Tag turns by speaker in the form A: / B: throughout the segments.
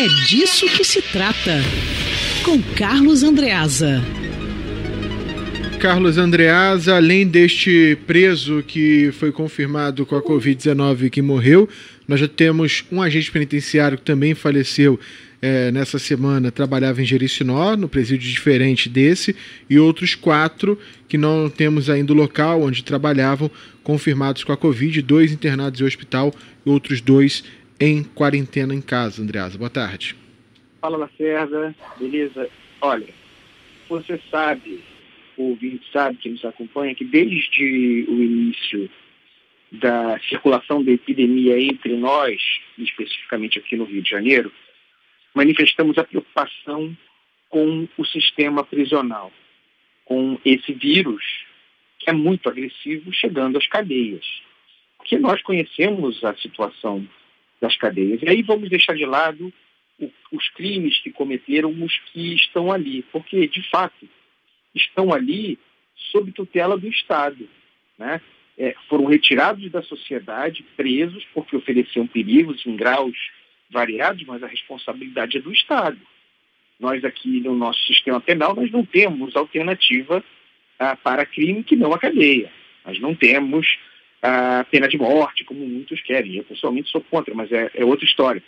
A: É disso que se trata. Com Carlos Andreasa.
B: Carlos Andreasa, além deste preso que foi confirmado com a Covid-19 que morreu, nós já temos um agente penitenciário que também faleceu é, nessa semana, trabalhava em Jericinó, no presídio diferente desse, e outros quatro que não temos ainda o local onde trabalhavam, confirmados com a Covid, dois internados em hospital e outros dois em quarentena em casa. Andreasa, boa tarde.
C: Fala, Lacerda. Beleza? Olha, você sabe o ouvinte sabe, que nos acompanha, que desde o início da circulação da epidemia entre nós, especificamente aqui no Rio de Janeiro, manifestamos a preocupação com o sistema prisional, com esse vírus que é muito agressivo chegando às cadeias. Porque nós conhecemos a situação das cadeias. E aí vamos deixar de lado o, os crimes que cometeram os que estão ali, porque, de fato, estão ali sob tutela do Estado. Né? É, foram retirados da sociedade, presos, porque ofereciam perigos em graus variados, mas a responsabilidade é do Estado. Nós aqui no nosso sistema penal, nós não temos alternativa ah, para crime que não a cadeia. Nós não temos a pena de morte, como muitos querem. Eu pessoalmente sou contra, mas é, é outra história.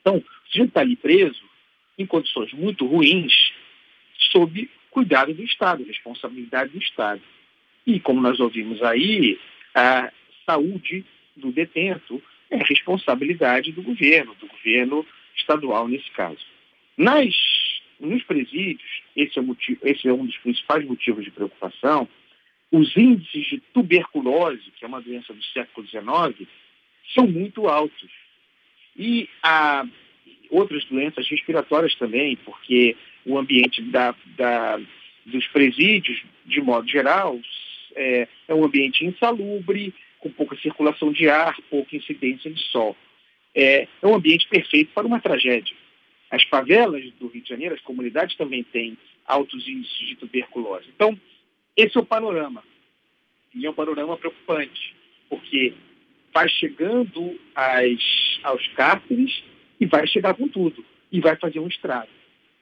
C: Então, o sujeito está ali preso em condições muito ruins, sob cuidado do Estado, responsabilidade do Estado. E, como nós ouvimos aí, a saúde do detento é responsabilidade do governo, do governo estadual nesse caso. Nas, nos presídios, esse é, motivo, esse é um dos principais motivos de preocupação, os índices de tuberculose, que é uma doença do século XIX, são muito altos. E há outras doenças respiratórias também, porque o ambiente da, da, dos presídios, de modo geral, é, é, um ambiente insalubre, com pouca circulação de ar, pouca incidência de sol. É, é um ambiente perfeito para uma tragédia. As favelas do Rio de Janeiro, as comunidades também têm altos índices de tuberculose. Então, esse é o panorama. E é um panorama preocupante, porque vai chegando aos cárceres e vai chegar com tudo. E vai fazer um estrago.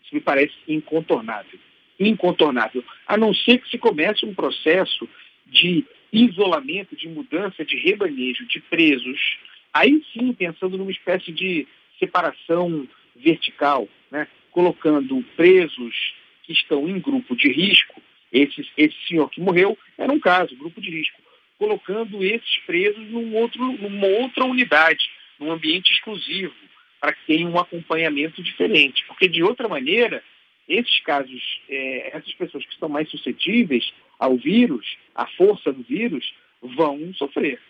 C: Isso me parece incontornável. Incontornável. A não ser que se comece um processo de isolamento, de mudança, de rebanejo de presos, aí sim pensando numa espécie de separação vertical, né? colocando presos que estão em grupo de risco, esse, esse senhor que morreu era um caso, grupo de risco, colocando esses presos num outro, numa outra unidade, num ambiente exclusivo, para que tenha um acompanhamento diferente. Porque, de outra maneira, esses casos, é, essas pessoas que estão mais suscetíveis ao vírus, à força do vírus, vão sofrer.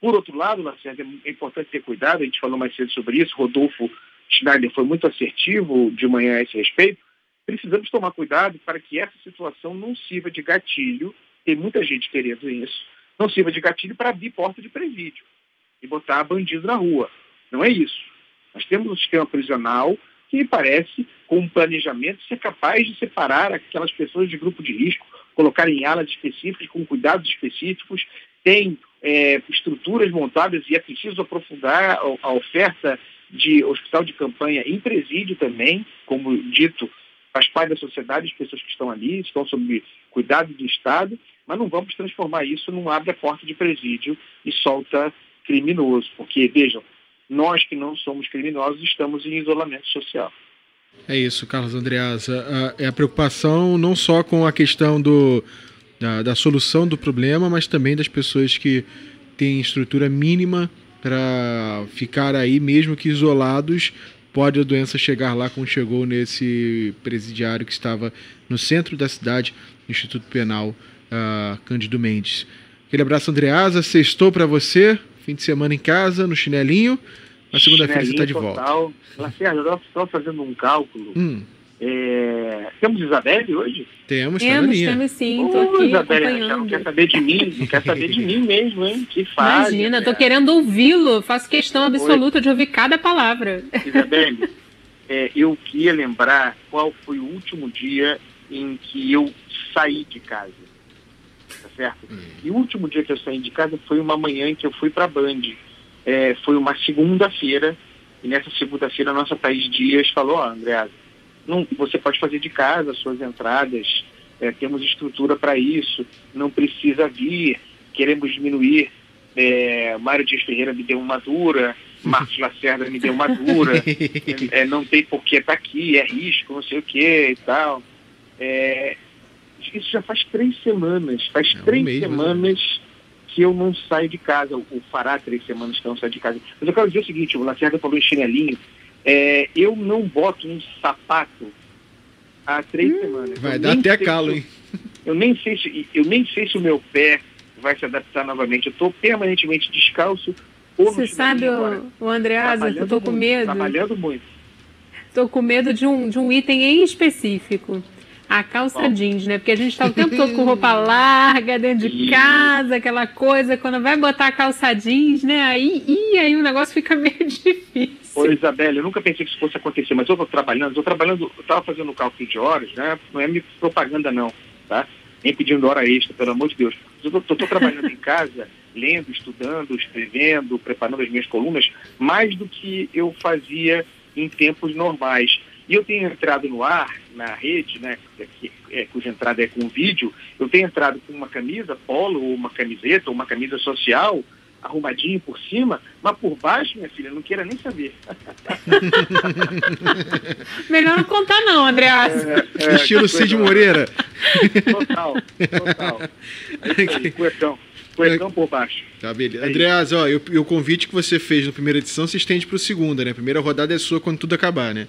C: Por outro lado, Lacerda, é importante ter cuidado, a gente falou mais cedo sobre isso, Rodolfo Schneider foi muito assertivo de manhã a esse respeito, precisamos tomar cuidado para que essa situação não sirva de gatilho, tem muita gente querendo isso, não sirva de gatilho para abrir porta de presídio e botar bandido na rua. Não é isso. Nós temos um sistema prisional que me parece, com um planejamento, ser capaz de separar aquelas pessoas de grupo de risco, colocar em alas específicas, com cuidados específicos, tem é, estruturas montadas e é preciso aprofundar a, a oferta de hospital de campanha em presídio também, como dito, faz parte da sociedade, as pessoas que estão ali estão sob cuidado do Estado, mas não vamos transformar isso num abre a porta de presídio e solta criminoso, porque, vejam, nós que não somos criminosos estamos em isolamento social.
B: É isso, Carlos Andreasa. É a preocupação não só com a questão do, da, da solução do problema, mas também das pessoas que têm estrutura mínima para ficar aí, mesmo que isolados, pode a doença chegar lá como chegou nesse presidiário que estava no centro da cidade, no Instituto Penal uh, Cândido Mendes. Aquele abraço, Andreasa. Sextou para você. Fim de semana em casa, no chinelinho. Na segunda-feira você está de volta.
C: Lacerda, eu estou fazendo um cálculo. Hum. É... Temos Isabelle hoje?
B: Temos,
D: temos, temos sim. Tô aqui Isabelle,
C: não quer saber de mim, não quer saber de mim mesmo, hein? Que faz.
D: Imagina, tô querendo ouvi-lo, faço questão absoluta Oi. de ouvir cada palavra.
C: Isabelle, é, eu queria lembrar qual foi o último dia em que eu saí de casa certo? Hum. E o último dia que eu saí de casa foi uma manhã em que eu fui para a Band. É, foi uma segunda-feira E nessa segunda-feira, a nossa Thaís Dias falou, ó, Andréa, não, você pode fazer de casa as suas entradas, é, temos estrutura para isso, não precisa vir, queremos diminuir. É, Mário Dias Ferreira me deu uma dura, Marcos Lacerda me deu uma dura, é, não tem por que estar tá aqui, é risco, não sei o que e tal. É, isso já faz três semanas, faz
B: É
C: três
B: né?
C: semanas que eu não saio de casa, ou fará três semanas que eu não saio de casa. Mas eu quero dizer o seguinte, o Lacerda falou em chinelinho, é, eu não boto um sapato há três semanas.
B: Vai
C: Eu
B: dar até
C: sei
B: calo,
C: se-
B: hein?
C: Eu nem sei se, eu nem sei se o meu pé vai se adaptar novamente. Eu estou permanentemente descalço.
D: Você sabe,
C: agora.
D: o, o Andreasa, eu tô com medo.
C: Trabalhando muito.
D: Tô com medo de um, de um item em específico. A calça
C: Qual?
D: jeans, né? Porque a gente tá o tempo todo com roupa larga, dentro de casa, aquela coisa. Quando vai botar a calça jeans, né? Aí, ih, aí o negócio fica meio difícil.
C: Ô, Isabelle, eu nunca pensei que isso fosse acontecer, mas eu estou trabalhando, estou trabalhando, eu estava fazendo cálculo de horas, né? Não é propaganda não, tá? Nem pedindo hora extra, pelo amor de Deus. Eu estou trabalhando em casa, lendo, estudando, escrevendo, preparando as minhas colunas, mais do que eu fazia em tempos normais. E eu tenho entrado no ar, na rede, né, que, é, cuja entrada é com vídeo, eu tenho entrado com uma camisa polo, ou uma camiseta, ou uma camisa social, arrumadinho por cima, mas por baixo, minha filha, não queira nem saber.
D: Melhor não contar, não, Andreasa.
C: É,
B: Estilo
C: que
B: Cid Moreira.
C: Total, total. É isso aí, cuecão. Cuecão por baixo.
B: Tá, beleza.
C: É
B: Andreas, ó, e o, o convite que você fez na primeira edição se estende para segunda, né? A primeira rodada é sua quando tudo acabar, né?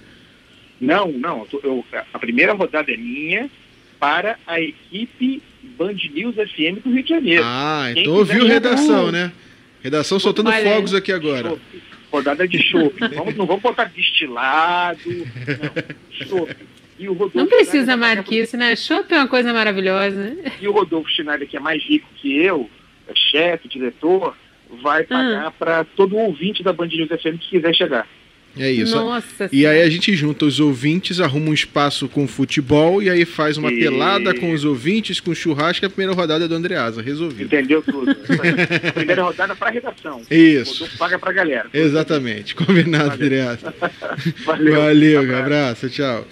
C: Não, não. eu a primeira rodada é minha para a equipe Band News FM do Rio de Janeiro.
B: Ah,
C: Quem
B: então ouviu redação, né? Redação soltando
D: aí.
B: fogos aqui agora.
C: Rodada de chopp. Vamos, não vamos botar destilado. Não, chopp. E o Rodolfo
D: Não precisa
C: Schneider
D: mais que isso, né? Chopp é uma coisa maravilhosa.
C: E o Rodolfo Schneider, que é mais rico que eu, é chefe, diretor, vai
D: Ah.
C: pagar para todo ouvinte da Band News FM que quiser chegar.
B: É isso.
D: Nossa
B: E aí a gente junta os ouvintes, arruma um espaço com futebol e aí faz uma
C: E-
B: pelada com os ouvintes, com churrasco, e a primeira rodada é do Andreasa. Resolvido.
C: Entendeu tudo? Primeira rodada para redação.
B: Isso.
C: Paga para galera.
B: Exatamente. Combinado,
C: Valeu.
B: Andreasa.
C: Valeu.
B: Valeu,
C: Abraço.
B: abraço, tchau.